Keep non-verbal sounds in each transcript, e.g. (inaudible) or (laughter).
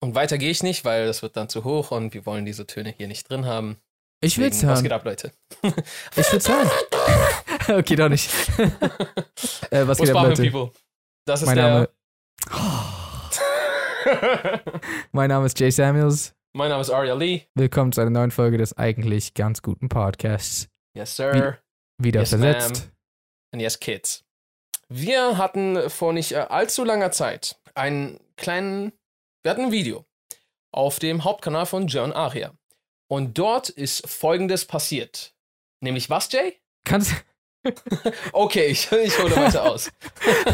Und weiter gehe ich nicht, weil das wird dann zu hoch und wir wollen diese Töne hier nicht drin haben. Ich will's Deswegen, Was hören. geht ab, Leute? (laughs) Ich will's hören. (laughs) okay, doch nicht. (laughs) äh, was Wo geht ab, Leute? People? Das ist Mein der. Name, mein Name ist Jay Samuels. mein Name ist Aria Lee. Willkommen zu einer neuen Folge des eigentlich ganz guten Podcasts. Yes, sir. Wieder Yes, versetzt. And yes, Kids. Wir hatten vor nicht äh, allzu langer Zeit einen kleinen, wir hatten ein Video auf dem Hauptkanal von John Aria. Und dort ist folgendes passiert. Nämlich was, Jay? Kannst (laughs) (laughs) Okay, ich, ich hole weiter aus.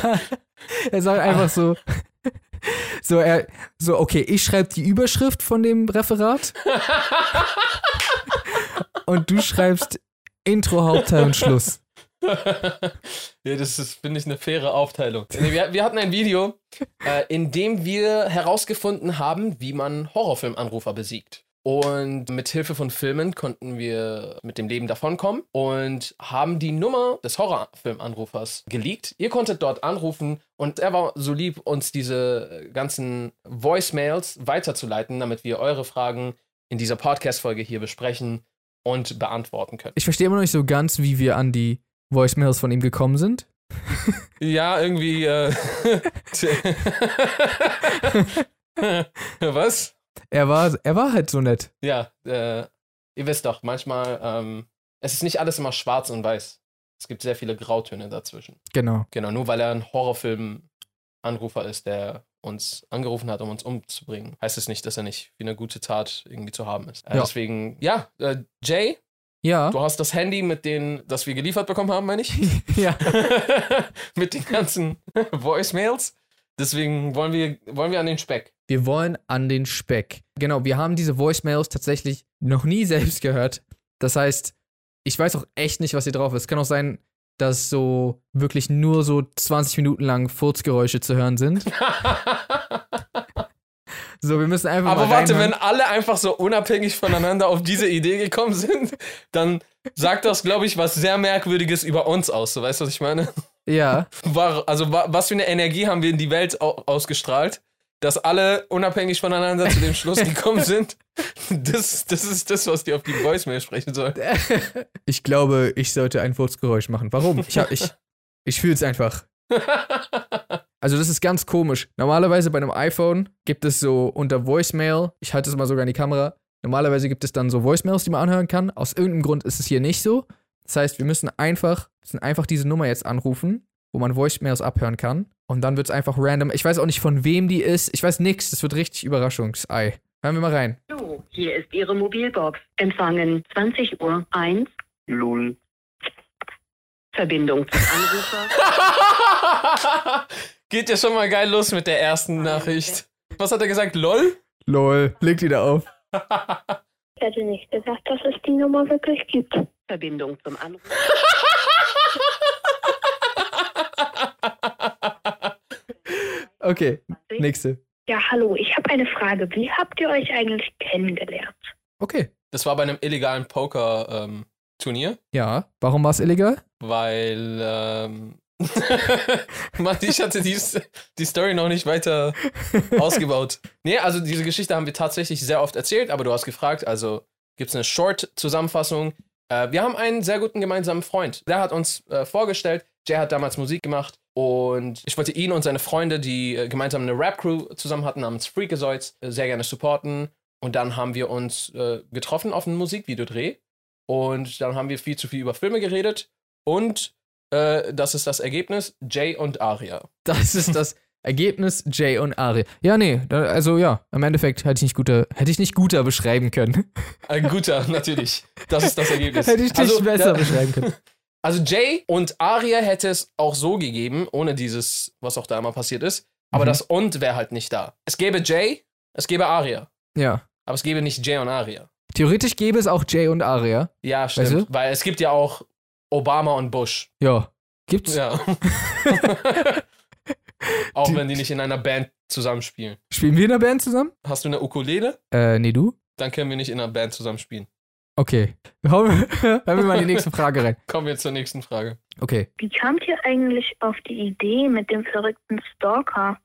(laughs) er sagt einfach so. So, er, so, okay, ich schreibe die Überschrift von dem Referat und du schreibst Intro, Hauptteil und Schluss. (laughs) ja, das ist, finde ich, eine faire Aufteilung. Wir, wir hatten ein Video, äh, in dem wir herausgefunden haben, wie man Horrorfilmanrufer besiegt. Und mit Hilfe von Filmen konnten wir mit dem Leben davonkommen und haben die Nummer des Horrorfilmanrufers geleakt. Ihr konntet dort anrufen und er war so lieb, uns diese ganzen Voicemails weiterzuleiten, damit wir eure Fragen in dieser Podcast-Folge hier besprechen und beantworten können. Ich verstehe immer noch nicht so ganz, wie wir an die Voicemails von ihm gekommen sind. Ja, irgendwie. Äh, (laughs) Was? Er war, er war halt so nett. Ja, äh, ihr wisst doch, manchmal, ähm, es ist nicht alles immer schwarz und weiß. Es gibt sehr viele Grautöne dazwischen. Genau. Genau, nur weil er ein Horrorfilm-Anrufer ist, der uns angerufen hat, um uns umzubringen, heißt es nicht, dass er nicht für eine gute Tat irgendwie zu haben ist. Äh, Ja. Deswegen, ja, äh, Jay, Ja. du hast das Handy mit den, das wir geliefert bekommen haben, meine ich. (laughs) ja. (laughs) mit den ganzen (laughs) Voicemails. Deswegen wollen wir, wollen wir an den Speck. Wir wollen an den Speck. Genau, wir haben diese Voicemails tatsächlich noch nie selbst gehört. Das heißt, ich weiß auch echt nicht, was hier drauf ist. Es kann auch sein, dass so wirklich nur so 20 Minuten lang Furzgeräusche zu hören sind. So, wir müssen einfach Aber warte, reinhören. wenn alle einfach so unabhängig voneinander auf diese Idee gekommen sind, dann sagt das, glaube ich, was sehr Merkwürdiges über uns aus. So, weißt du, was ich meine? Ja, War, also, wa- was für eine Energie haben wir in die Welt au ausgestrahlt, dass alle unabhängig voneinander zu dem Schluss gekommen sind? Das, das ist das, was die auf die Voicemail sprechen sollen. (laughs) ich glaube, ich sollte ein Furzgeräusch machen. Warum? Ich, hab- ich, ich fühle es einfach. (laughs) Also das ist ganz komisch. Normalerweise bei einem iPhone gibt es so unter Voicemail, ich halte es mal sogar in die Kamera, normalerweise gibt es dann so Voicemails, die man anhören kann. Aus irgendeinem Grund ist es hier nicht so. Das heißt, wir müssen einfach, müssen einfach diese Nummer jetzt anrufen, wo man Voicemails abhören kann. Und dann wird es einfach random. Ich weiß auch nicht, von wem die ist. Ich weiß nichts. Das wird richtig Überraschungsei. Hören wir mal rein. Hallo, hier ist Ihre Mobilbox. Empfangen 20 Uhr 1. Lull. Verbindung zum (laughs) Anrufer. (laughs) Geht ja schon mal geil los mit der ersten Nachricht. Was hat er gesagt? LOL? Lol, legt wieder auf. Ich hätte nicht gesagt, dass es die Nummer wirklich gibt. Verbindung zum Anrufer. (laughs) Okay, nächste. Ja, hallo, ich habe eine Frage. Wie habt ihr euch eigentlich kennengelernt? Okay. Das war bei einem illegalen Poker-Turnier. Ja, warum war es illegal? weil ähm, (laughs) Mann, ich hatte die, die Story noch nicht weiter ausgebaut. Nee, also diese Geschichte haben wir tatsächlich sehr oft erzählt, aber du hast gefragt, also gibt es eine Short-Zusammenfassung. Äh, wir haben einen sehr guten gemeinsamen Freund. Der hat uns äh, vorgestellt, Jay hat damals Musik gemacht und ich wollte ihn und seine Freunde, die äh, gemeinsam eine Rap-Crew zusammen hatten namens Freakazoids, äh, sehr gerne supporten. Und dann haben wir uns äh, getroffen auf einem Musikvideodreh und dann haben wir viel zu viel über Filme geredet und äh, das ist das Ergebnis: Jay und Aria. (laughs) Das ist das Ergebnis Jay und Ari. Ja, nee, also ja, im Endeffekt hätte ich nicht guter, hätte ich nicht guter beschreiben können. Ein guter, (laughs) natürlich. Das ist das Ergebnis. hätte ich nicht also, besser da- beschreiben können. (laughs) Also Jay und Aria hätte es auch so gegeben, ohne dieses, was auch da immer passiert ist. Aber Mhm. das und wäre halt nicht da. Es gäbe Jay, es gäbe Aria. Ja. Aber es gäbe nicht Jay und Aria. Theoretisch gäbe es auch Jay und Aria. Ja, stimmt. Weißt du? Weil es gibt ja auch Obama und Bush. Ja. Gibt's? Ja. (laughs) auch Die- wenn die nicht in einer Band zusammenspielen. Spielen wir in der Band zusammen? Hast du eine Ukulele? Äh, nee, du? Dann können wir nicht in einer Band zusammenspielen. Okay. (laughs) Hören wir mal in die nächste Frage rein. Kommen wir zur nächsten Frage. Okay. Wie kamt ihr eigentlich auf die Idee mit dem verrückten Stalker?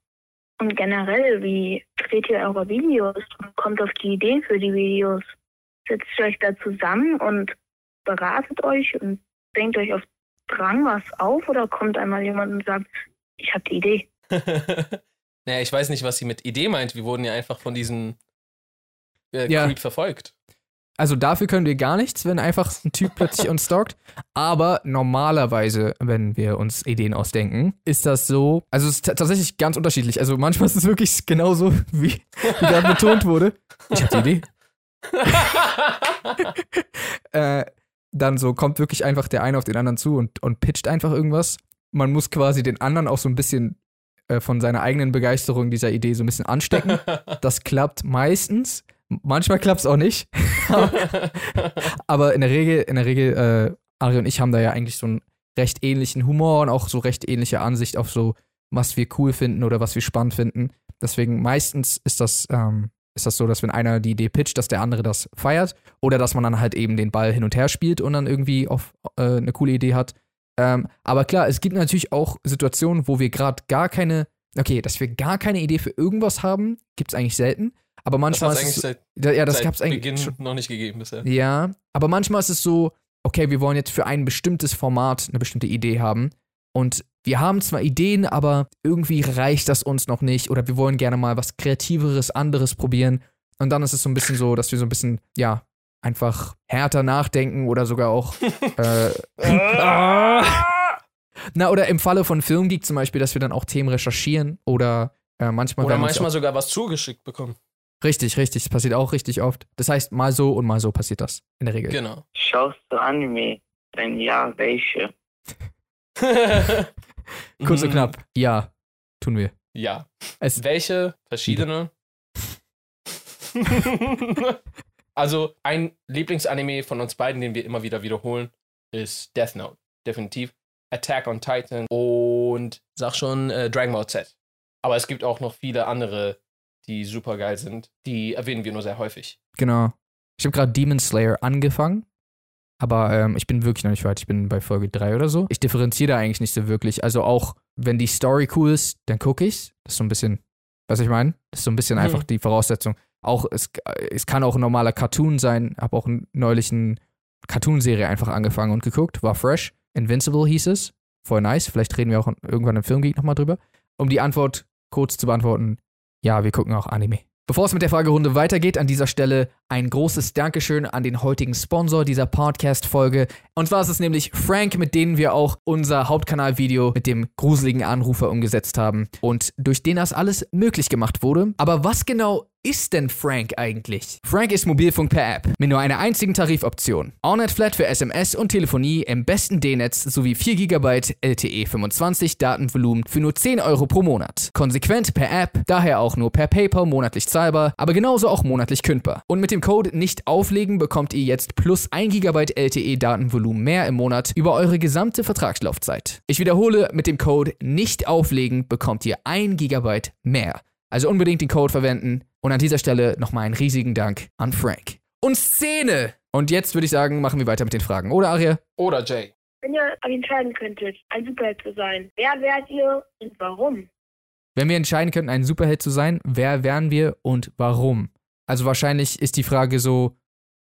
Und generell, wie dreht ihr eure Videos und kommt auf die Ideen für die Videos? Setzt ihr euch da zusammen und beratet euch und denkt euch auf Drang was auf oder kommt einmal jemand und sagt, ich habe die Idee? (laughs) naja, ich weiß nicht, was sie mit Idee meint. Wir wurden ja einfach von diesem äh, Ja. Creep verfolgt. Also dafür können wir gar nichts, wenn einfach ein Typ plötzlich uns stalkt. Aber normalerweise, wenn wir uns Ideen ausdenken, ist das so. Also es ist tatsächlich ganz unterschiedlich. Also manchmal ist es wirklich genauso, wie, wie gerade betont wurde. Ich habe die Idee. (laughs) (laughs) Äh, dann so kommt wirklich einfach der eine auf den anderen zu und, und pitcht einfach irgendwas. Man muss quasi den anderen auch so ein bisschen äh, von seiner eigenen Begeisterung dieser Idee so ein bisschen anstecken. (laughs) Das klappt meistens. Manchmal klappt es auch nicht. (laughs) Aber in der Regel, in der Regel, äh, Ari und ich haben da ja eigentlich so einen recht ähnlichen Humor und auch so recht ähnliche Ansicht auf so, was wir cool finden oder was wir spannend finden. Deswegen meistens ist das, ähm, ist das so, dass wenn einer die Idee pitcht, dass der andere das feiert oder dass man dann halt eben den Ball hin und her spielt und dann irgendwie auf äh, eine coole Idee hat. Ähm, aber klar, es gibt natürlich auch Situationen, wo wir gerade gar keine, okay, dass wir gar keine Idee für irgendwas haben, gibt es eigentlich selten. Aber Das manchmal es ist es, seit, ja, das seit gab's eigentlich Beginn schon, noch nicht gegeben bisher. ja, aber manchmal ist es so, okay, wir wollen jetzt für ein bestimmtes Format eine bestimmte Idee haben und wir haben zwar Ideen, aber irgendwie reicht das uns noch nicht oder wir wollen gerne mal was kreativeres, anderes probieren und dann ist es so ein bisschen so, dass wir so ein bisschen, ja, einfach härter nachdenken oder sogar auch (laughs) äh, (laughs) na, oder im Falle von Filmgeek zum Beispiel, dass wir dann auch Themen recherchieren oder äh, manchmal Oder manchmal sogar was zugeschickt bekommen. richtig, richtig, das passiert auch richtig oft. Das heißt, mal so und mal so passiert das in der Regel. Genau. Schaust du Anime? Wenn ja, welche? (laughs) Kurz und Mhm. knapp. Ja, tun wir. Ja. Es, Welche verschiedene? (laughs) also, ein Lieblingsanime von uns beiden, den wir immer wieder wiederholen, ist Death Note. Definitiv. Attack on Titan und sag schon äh, Dragon Ball Z. Aber es gibt auch noch viele andere, die super geil sind. Die erwähnen wir nur sehr häufig. genau. Ich habe gerade Demon Slayer angefangen, aber ähm, ich bin wirklich noch nicht weit. Ich bin bei Folge 3 oder so. Ich differenziere da eigentlich nicht so wirklich. Also auch, wenn die Story cool ist, dann gucke ich's. Das ist so ein bisschen, was ich meine? Das ist so ein bisschen Mhm. einfach die Voraussetzung. Auch, es, es kann auch ein normaler Cartoon sein. Habe auch neulich eine Cartoon-Serie einfach angefangen und geguckt. War fresh. Invincible hieß es. Voll nice. Vielleicht reden wir auch irgendwann im Filmgeek nochmal drüber. Um die Antwort kurz zu beantworten, ja, wir gucken auch Anime. Bevor es mit der Fragerunde weitergeht, an dieser Stelle ein großes Dankeschön an den heutigen Sponsor dieser Podcast-Folge. Und zwar ist es nämlich Frank, mit denen wir auch unser Hauptkanalvideo mit dem gruseligen Anrufer umgesetzt haben und durch den das alles möglich gemacht wurde. Aber was genau ist denn Frank eigentlich? Frank ist Mobilfunk per App mit nur einer einzigen Tarifoption. Allnet Flat für SMS und Telefonie im besten D-Netz sowie 4 GB LTE 25 Datenvolumen für nur 10 Euro pro Monat. Konsequent per App, daher auch nur per PayPal monatlich zahlbar, aber genauso auch monatlich kündbar. Und mit dem Code nicht auflegen bekommt ihr jetzt plus 1 GB LTE Datenvolumen mehr im Monat über eure gesamte Vertragslaufzeit. Ich wiederhole, mit dem Code nicht auflegen bekommt ihr 1 GB mehr. Also unbedingt den Code verwenden. Und an dieser Stelle nochmal einen riesigen Dank an Frank. Und Szene! Und jetzt würde ich sagen, machen wir weiter mit den Fragen, oder Aria? Oder Jay. Wenn ihr euch entscheiden könntet, ein Superheld zu sein, wer wärt ihr und warum? Wenn wir entscheiden könnten, ein Superheld zu sein, wer wären wir und warum? Also wahrscheinlich ist die Frage so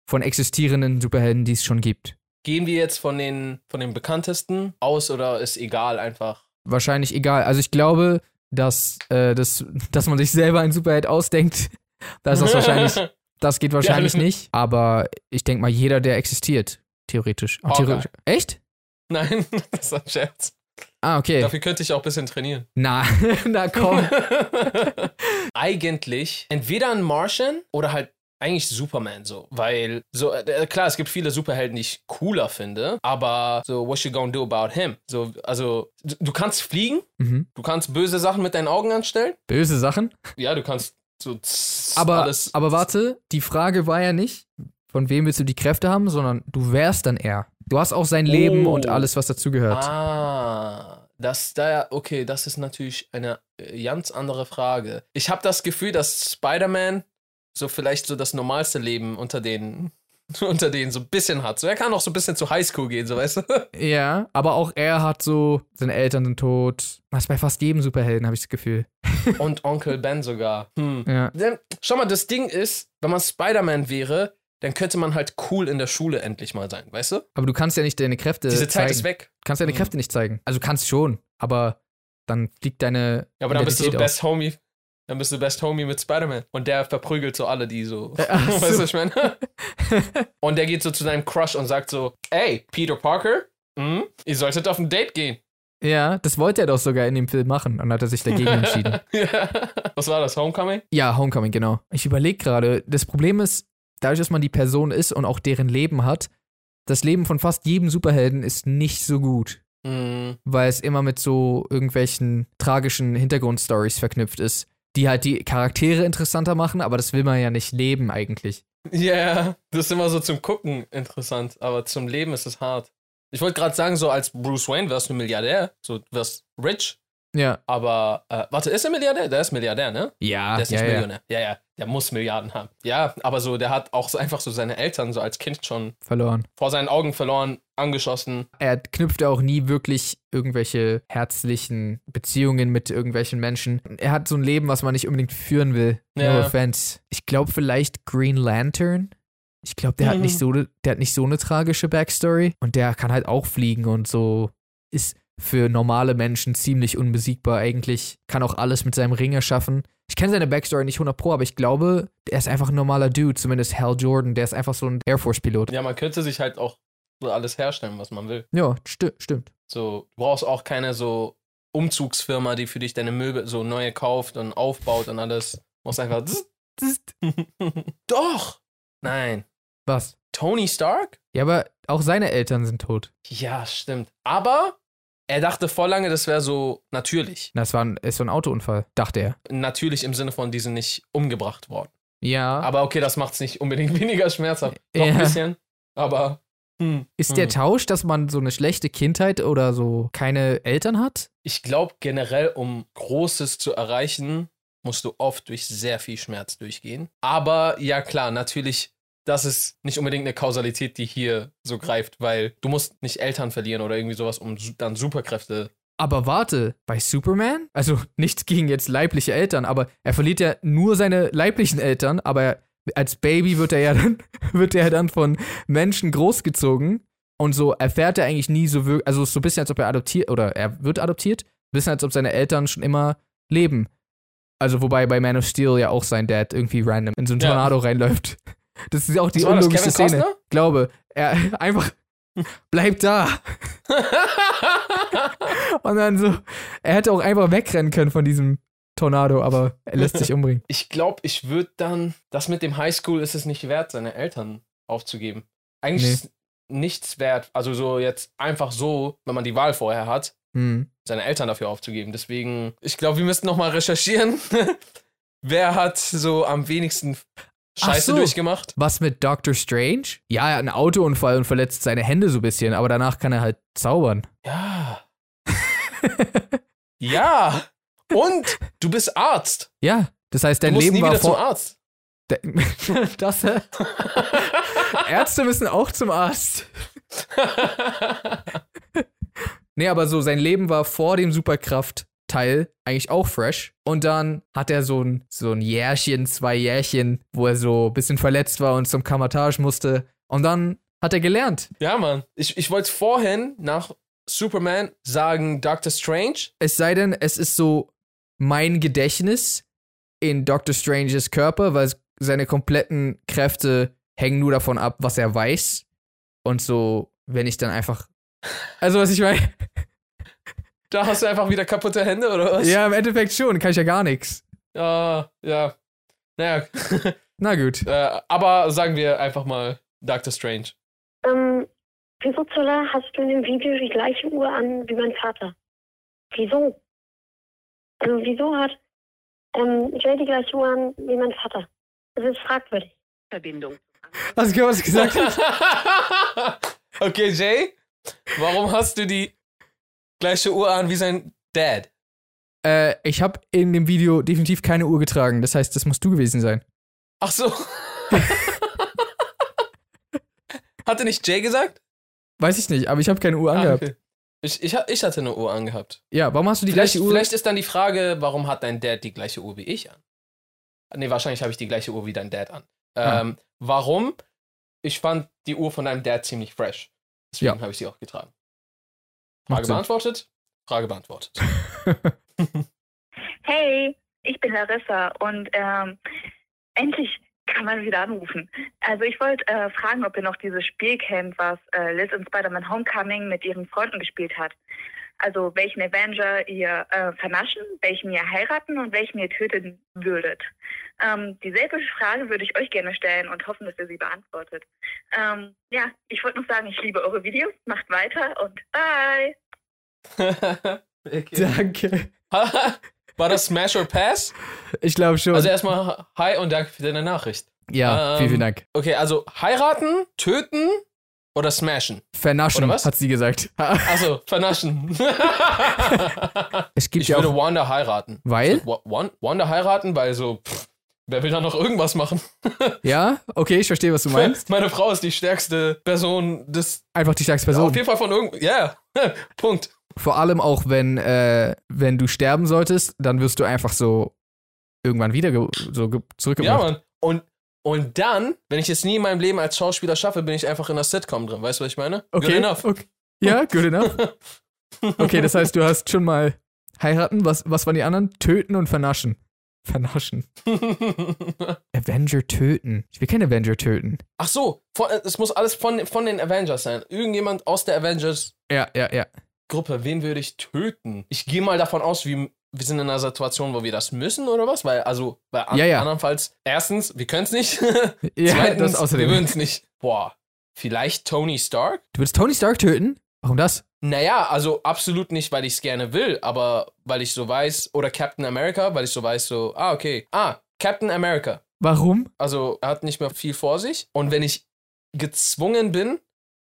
von existierenden Superhelden, die es schon gibt. Gehen wir jetzt von den, von den bekanntesten aus oder ist egal einfach? Wahrscheinlich egal. Also ich glaube, dass, äh, das, dass man sich selber ein Superheld ausdenkt, (laughs) da ist das wahrscheinlich, (laughs) das geht wahrscheinlich Ja. nicht. Aber ich denke mal, jeder, der existiert, theoretisch. Hawkeye. theoretisch. Echt? Nein, (laughs) das ist ein Scherz. Ah, okay. Dafür könnte ich auch ein bisschen trainieren. Na, na komm. Eigentlich entweder ein Martian oder halt eigentlich Superman so, weil so äh, klar, es gibt viele Superhelden, die ich cooler finde, aber so what you gonna do about him? So also du, du kannst fliegen, Mhm. du kannst böse Sachen mit deinen Augen anstellen. Böse Sachen. Ja, du kannst so Aber, alles aber warte, die Frage war ja nicht, von wem willst du die Kräfte haben, sondern du wärst dann er. Du hast auch sein Leben Oh. und alles, was dazugehört. Ah, das da okay, das ist natürlich eine äh, ganz andere Frage. Ich habe das Gefühl, dass Spider-Man so vielleicht so das normalste Leben unter den (laughs) unter denen so ein bisschen hat. So, er kann auch so ein bisschen zur Highschool gehen, so weißt du? (laughs) Ja, aber auch er hat so, seine Eltern sind tot. Das ist bei fast jedem Superhelden, habe ich das Gefühl. (laughs) Und Onkel Ben sogar. Hm. Ja. Denn, schau mal, das Ding ist, wenn man Spider-Man wäre, dann könnte man halt cool in der Schule endlich mal sein, weißt du? Aber du kannst ja nicht deine Kräfte Diese Zeit zeigen. ist weg. Du kannst deine Mhm. Kräfte nicht zeigen. Also kannst schon, aber dann fliegt deine. Ja, aber dann bist du so Best Homie. Dann bist du Best Homie mit Spider-Man. Und der verprügelt so alle, die so. Ach (laughs) weißt du, so. was ich meine? (laughs) und der geht so zu deinem Crush und sagt so: Ey, Peter Parker, hm, ihr solltet auf ein Date gehen. Ja, das wollte er doch sogar in dem Film machen und hat er sich dagegen (laughs) entschieden. Ja. Was war das? Homecoming? Ja, Homecoming, genau. Ich überlege gerade, das Problem ist, dadurch, dass man die Person ist und auch deren Leben hat, das Leben von fast jedem Superhelden ist nicht so gut, Hm, weil es immer mit so irgendwelchen tragischen Hintergrundstories verknüpft ist, die halt die Charaktere interessanter machen, aber das will man ja nicht leben eigentlich. Ja, das ist immer so zum Gucken interessant, aber zum Leben ist es hart. Ich wollte gerade sagen, so als Bruce Wayne wärst du Milliardär, so du wärst rich, Ja. aber äh, warte, ist er Milliardär? Der ist Milliardär, ne? Ja, Der ist nicht ja. Millionär. Ja, ja, der muss Milliarden haben. Ja, aber so, der hat auch so einfach so seine Eltern so als Kind schon verloren. vor seinen Augen verloren, angeschossen. Er knüpft auch nie wirklich irgendwelche herzlichen Beziehungen mit irgendwelchen Menschen. Er hat so ein Leben, was man nicht unbedingt führen will. No Ja. offense. Ich glaube vielleicht Green Lantern. Ich glaube, der hat Mhm. nicht so, ne- der hat nicht so eine tragische Backstory und der kann halt auch fliegen und so ist für normale Menschen ziemlich unbesiegbar eigentlich. Kann auch alles mit seinem Ring erschaffen. Ich kenne seine Backstory nicht 100 pro, aber ich glaube, er ist einfach ein normaler Dude, zumindest Hal Jordan. Der ist einfach so ein Air Force Pilot. Ja, man könnte sich halt auch so alles herstellen, was man will. Ja, sti stimmt. So, du brauchst auch keine so Umzugsfirma, die für dich deine Möbel so neue kauft und aufbaut und alles. Du musst einfach. (laughs) Doch! Nein. Was? Tony Stark? Ja, aber auch seine Eltern sind tot. Ja, stimmt. Aber er dachte vor lange, das wäre so natürlich. Das war ein, ist so ein Autounfall, dachte er. Natürlich im Sinne von, die sind nicht umgebracht worden. Ja. Aber okay, das macht es nicht unbedingt (laughs) weniger schmerzhaft. Doch Ja. ein bisschen. Aber. Hm, ist hm. der Tausch, dass man so eine schlechte Kindheit oder so keine Eltern hat? Ich glaube generell, um Großes zu erreichen, musst du oft durch sehr viel Schmerz durchgehen. Aber ja klar, natürlich, das ist nicht unbedingt eine Kausalität, die hier so greift, weil du musst nicht Eltern verlieren oder irgendwie sowas, um dann Superkräfte. Aber warte, bei Superman? Also (laughs) nichts gegen jetzt leibliche Eltern, aber er verliert ja nur seine leiblichen Eltern, aber er, als Baby wird er ja dann, (laughs) wird er dann von Menschen großgezogen und so erfährt er eigentlich nie so wirklich, also so ein bisschen, als ob er adoptiert, oder er wird adoptiert, ein bisschen, als ob seine Eltern schon immer leben. Also wobei bei Man of Steel ja auch sein Dad irgendwie random in so ein Ja. Tornado reinläuft. Das ist auch die unlogische Szene. Costner? Glaube, er (laughs) einfach bleibt da. (laughs) Und dann so, er hätte auch einfach wegrennen können von diesem Tornado, aber er lässt sich umbringen. (laughs) ich glaube, ich würde dann, das mit dem Highschool ist es nicht wert, seine Eltern aufzugeben. Eigentlich Nee. ist es nichts wert, also so jetzt einfach so, wenn man die Wahl vorher hat, Hm. seine Eltern dafür aufzugeben. Deswegen, ich glaube, wir müssten nochmal recherchieren. Wer hat so am wenigsten Scheiße so. durchgemacht? Was mit Doctor Strange? Ja, er hat einen Autounfall und verletzt seine Hände so ein bisschen, aber danach kann er halt zaubern. Ja. (laughs) ja. Und du bist Arzt. Ja, das heißt, dein du musst Leben nie war wieder zum vor. Arzt. De- (laughs) das, äh, (laughs) Ärzte müssen auch zum Arzt. Nee, aber so, sein Leben war vor dem Superkraft-Teil eigentlich auch fresh. Und dann hat er so ein, so ein Jährchen, zwei Jährchen, wo er so ein bisschen verletzt war und zum Kamatage musste. Und dann hat er gelernt. ja, Mann. Ich, ich wollte vorhin nach Superman sagen Doctor Strange. Es sei denn, es ist so mein Gedächtnis in Doctor Stranges Körper, weil seine kompletten Kräfte hängen nur davon ab, was er weiß. Und so, wenn ich dann einfach. Also, was ich meine. Da hast du einfach wieder kaputte Hände, oder was? Ja, im Endeffekt schon, kann ich ja gar nichts. Ja, ja. Naja, (laughs) Na gut. äh, aber sagen wir einfach mal Doctor Strange. Ähm, wieso Hölle hast du in dem Video die gleiche Uhr an wie mein Vater? Wieso? Also wieso hat ähm, Jay die gleiche Uhr an wie mein Vater? Das ist fragwürdig. Verbindung. Hast du gehört, was ich gesagt (laughs) habe? okay, Jay, warum hast du die gleiche Uhr an wie sein Dad? äh, ich habe in dem Video definitiv keine Uhr getragen. Das heißt, das musst du gewesen sein. Ach so. (laughs) Hatte nicht Jay gesagt? Weiß ich nicht, aber ich habe keine Uhr Ah, angehabt. okay. ich, ich, ich hatte eine Uhr angehabt. Ja, warum hast du die Vielleicht, gleiche Uhr? vielleicht ist dann die Frage, warum hat dein Dad die gleiche Uhr wie ich an? Nee, wahrscheinlich habe ich die gleiche Uhr wie dein Dad an. Ah. Ähm, warum? Ich fand die Uhr von deinem Dad ziemlich fresh. Deswegen Ja. habe ich sie auch getragen. Macht Frage Sinn. beantwortet? Frage beantwortet. (laughs) Hey, ich bin Larissa und ähm, endlich kann man wieder anrufen. Also ich wollte äh, fragen, ob ihr noch dieses Spiel kennt, was äh, Liz in Spider-Man Homecoming mit ihren Freunden gespielt hat. Also welchen Avenger ihr äh, vernaschen, welchen ihr heiraten und welchen ihr töten würdet. Ähm, dieselbe Frage würde ich euch gerne stellen und hoffen, dass ihr sie beantwortet. Ähm, ja, ich wollte noch sagen, ich liebe eure Videos. Macht weiter und bye. (laughs) Danke. (laughs) War das Smash or Pass? Ich glaube schon. Also erstmal hi und danke für deine Nachricht. ja, ähm, vielen, vielen Dank. Okay, also heiraten, töten oder smashen? Vernaschen, oder was? hat sie gesagt. (laughs) Also vernaschen. es gibt ich ja würde. Wanda heiraten. Weil? Wa- Wan- Wanda heiraten, weil so, pff, wer will da noch irgendwas machen? (laughs) Ja, okay, ich verstehe, was du meinst. Meine Frau ist die stärkste Person des. Einfach die stärkste Person. Auf jeden Fall von irgend. Ja, (laughs) Punkt. Vor allem auch, wenn, äh, wenn du sterben solltest, dann wirst du einfach so irgendwann wieder so ge Ja, zurückgebracht. Mann. Und, und dann, wenn ich es nie in meinem Leben als Schauspieler schaffe, bin ich einfach in der Sitcom drin. Weißt du, was ich meine? okay. Good enough. okay. Ja, good enough. (laughs) Okay, das heißt, du hast schon mal heiraten. Was, was waren die anderen? Töten und vernaschen. Vernaschen. (laughs) Avenger töten. Ich will keinen Avenger töten. Ach so, von, es muss alles von, von den Avengers sein. Irgendjemand aus der Avengers Ja, ja, ja. Gruppe, wen würde ich töten? Ich gehe mal davon aus, wie, wir sind in einer Situation, wo wir das müssen oder was? Weil, also, bei an, Ja, ja. andernfalls, erstens, wir können es nicht. (laughs) Ja, Zweitens, das außerdem. wir würden es nicht. Boah, vielleicht Tony Stark? Du würdest Tony Stark töten? Warum das? Naja, also absolut nicht, weil ich es gerne will, aber weil ich so weiß, oder Captain America, weil ich so weiß, so, ah, okay. Ah, Captain America. Warum? Also, er hat nicht mehr viel vor sich. Und wenn ich gezwungen bin,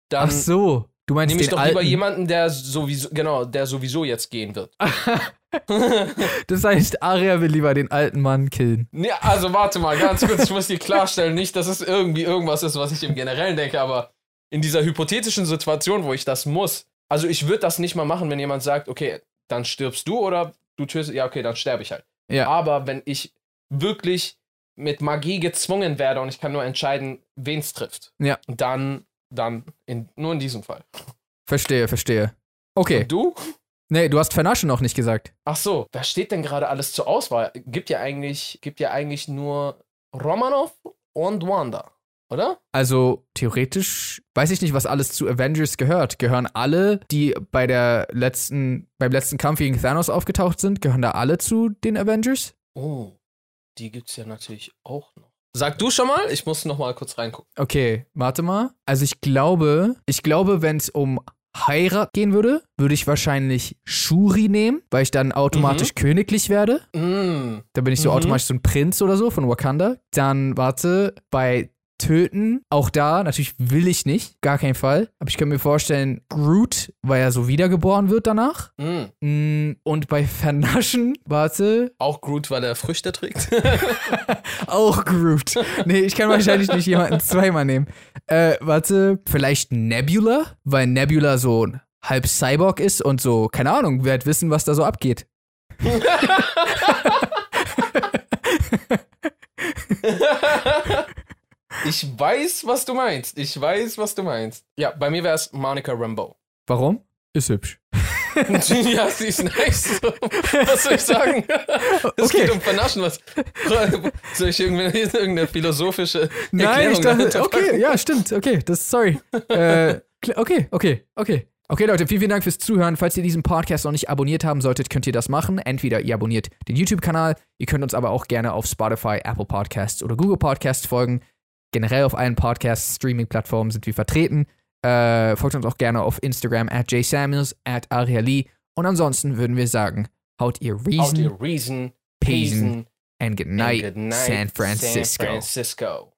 dann Ach so. Du meinst nehme ich doch alten. lieber jemanden, der sowieso, genau, der sowieso jetzt gehen wird. (laughs) das heißt, Arya will lieber den alten Mann killen. Ja, also warte mal, ganz kurz, ich muss dir klarstellen, nicht, dass es irgendwie irgendwas ist, was ich im Generellen denke, aber in dieser hypothetischen Situation, wo ich das muss, also ich würde das nicht mal machen, wenn jemand sagt, okay, dann stirbst du oder du tötest, ja, okay, dann sterbe ich halt. Ja. Aber wenn ich wirklich mit Magie gezwungen werde und ich kann nur entscheiden, wen es trifft, Ja. dann, dann in, nur in diesem Fall. Verstehe, verstehe. Okay. Und du? Nee, du hast vernaschen noch nicht gesagt. Ach so, wer steht denn gerade alles zur Auswahl? Gibt ja eigentlich, gibt ja eigentlich nur Romanov und Wanda, oder? Also theoretisch weiß ich nicht, was alles zu Avengers gehört. Gehören alle, die bei der letzten, beim letzten Kampf gegen Thanos aufgetaucht sind, gehören da alle zu den Avengers? Oh, die gibt's ja natürlich auch noch. Sag du schon mal, ich muss noch mal kurz reingucken. Okay, warte mal. Also ich glaube, ich glaube, wenn es um Heirat gehen würde, würde ich wahrscheinlich Shuri nehmen, weil ich dann automatisch königlich werde. Mm, Da bin ich so Mhm. automatisch so ein Prinz oder so von Wakanda. Dann, warte, bei Töten, auch da, natürlich will ich nicht, gar keinen Fall. Aber ich könnte mir vorstellen, Groot, weil er so wiedergeboren wird danach. mm. Mm, Und bei Vernaschen, warte, Auch Groot, weil er Früchte trägt. (laughs) auch Groot. Nee, ich kann wahrscheinlich nicht jemanden zweimal nehmen. Äh, warte, vielleicht Nebula, weil Nebula so ein halb Cyborg ist und so, keine Ahnung, wer wird wissen, was da so abgeht. (laughs) (laughs) ich weiß, was du meinst. Ich weiß, was du meinst. Ja, bei mir wäre es Monica Rambeau. Warum? Ist hübsch. (laughs) ja, sie ist nice. Was soll ich sagen? Es Okay. geht um Vernaschen. Was, soll ich irgendwie irgendeine philosophische Nein, Erklärung ich dachte, okay, ja, stimmt, okay, das sorry. äh, okay, okay, okay. Okay, Leute, vielen, vielen Dank fürs Zuhören. Falls ihr diesen Podcast noch nicht abonniert haben solltet, könnt ihr das machen. Entweder ihr abonniert den YouTube-Kanal, ihr könnt uns aber auch gerne auf Spotify, Apple Podcasts oder Google Podcasts folgen. Generell auf allen Podcast-Streaming-Plattformen sind wir vertreten. Äh, folgt uns auch gerne auf Instagram at jsamuels, at ariali. Und ansonsten würden wir sagen, haut ihr Reason your reason, Peasen, and good and night, good night, San Francisco. San Francisco.